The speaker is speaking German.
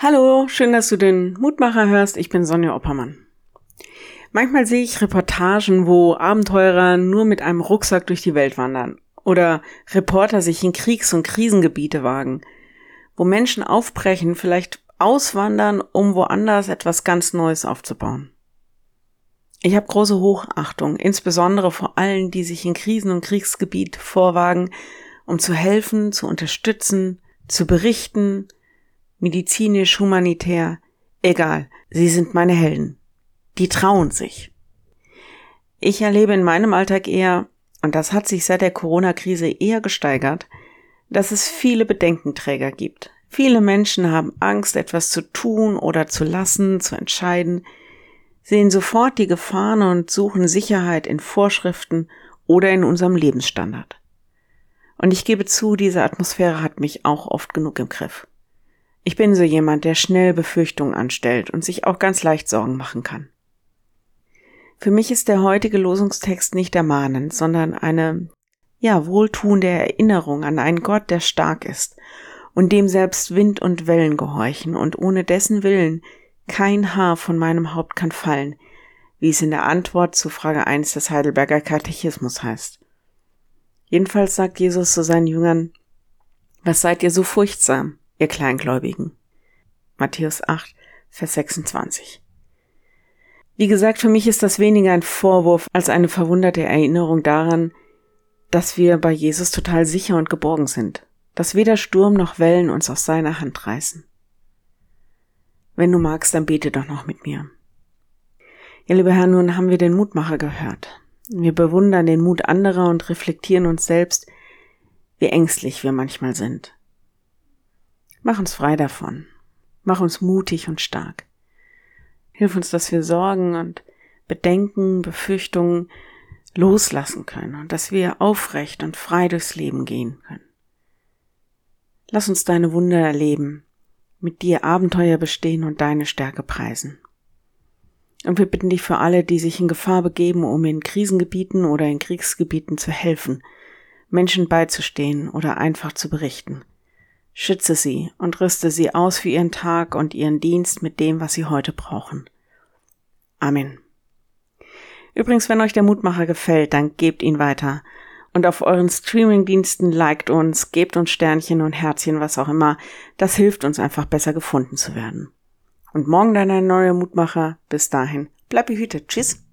Hallo, schön, dass du den Mutmacher hörst. Ich bin Sonja Oppermann. Manchmal sehe ich Reportagen, wo Abenteurer nur mit einem Rucksack durch die Welt wandern oder Reporter sich in Kriegs- und Krisengebiete wagen, wo Menschen aufbrechen, vielleicht auswandern, um woanders etwas ganz Neues aufzubauen. Ich habe große Hochachtung, insbesondere vor allen, die sich in Krisen- und Kriegsgebiet vorwagen, um zu helfen, zu unterstützen, zu berichten, medizinisch, humanitär, egal, sie sind meine Helden. Die trauen sich. Ich erlebe in meinem Alltag eher, und das hat sich seit der Corona-Krise eher gesteigert, dass es viele Bedenkenträger gibt. Viele Menschen haben Angst, etwas zu tun oder zu lassen, zu entscheiden, sehen sofort die Gefahren und suchen Sicherheit in Vorschriften oder in unserem Lebensstandard. Und ich gebe zu, diese Atmosphäre hat mich auch oft genug im Griff. Ich bin so jemand, der schnell Befürchtungen anstellt und sich auch ganz leicht Sorgen machen kann. Für mich ist der heutige Losungstext nicht ermahnend, sondern eine, ja, wohltuende Erinnerung an einen Gott, der stark ist und dem selbst Wind und Wellen gehorchen und ohne dessen Willen kein Haar von meinem Haupt kann fallen, wie es in der Antwort zu Frage 1 des Heidelberger Katechismus heißt. Jedenfalls sagt Jesus zu seinen Jüngern, was seid ihr so furchtsam? Ihr Kleingläubigen. Matthäus 8, Vers 26. Wie gesagt, für mich ist das weniger ein Vorwurf als eine verwunderte Erinnerung daran, dass wir bei Jesus total sicher und geborgen sind, dass weder Sturm noch Wellen uns aus seiner Hand reißen. Wenn du magst, dann bete doch noch mit mir. Ja, lieber Herr, nun haben wir den Mutmacher gehört. Wir bewundern den Mut anderer und reflektieren uns selbst, wie ängstlich wir manchmal sind. Mach uns frei davon. Mach uns mutig und stark. Hilf uns, dass wir Sorgen und Bedenken, Befürchtungen loslassen können und dass wir aufrecht und frei durchs Leben gehen können. Lass uns deine Wunder erleben, mit dir Abenteuer bestehen und deine Stärke preisen. Und wir bitten dich für alle, die sich in Gefahr begeben, um in Krisengebieten oder in Kriegsgebieten zu helfen, Menschen beizustehen oder einfach zu berichten. Schütze sie und rüste sie aus für ihren Tag und ihren Dienst mit dem, was sie heute brauchen. Amen. Übrigens, wenn euch der Mutmacher gefällt, dann gebt ihn weiter. Und auf euren Streamingdiensten liked uns, gebt uns Sternchen und Herzchen, was auch immer. Das hilft uns einfach besser gefunden zu werden. Und morgen dann ein neuer Mutmacher. Bis dahin, bleib behütet. Tschüss.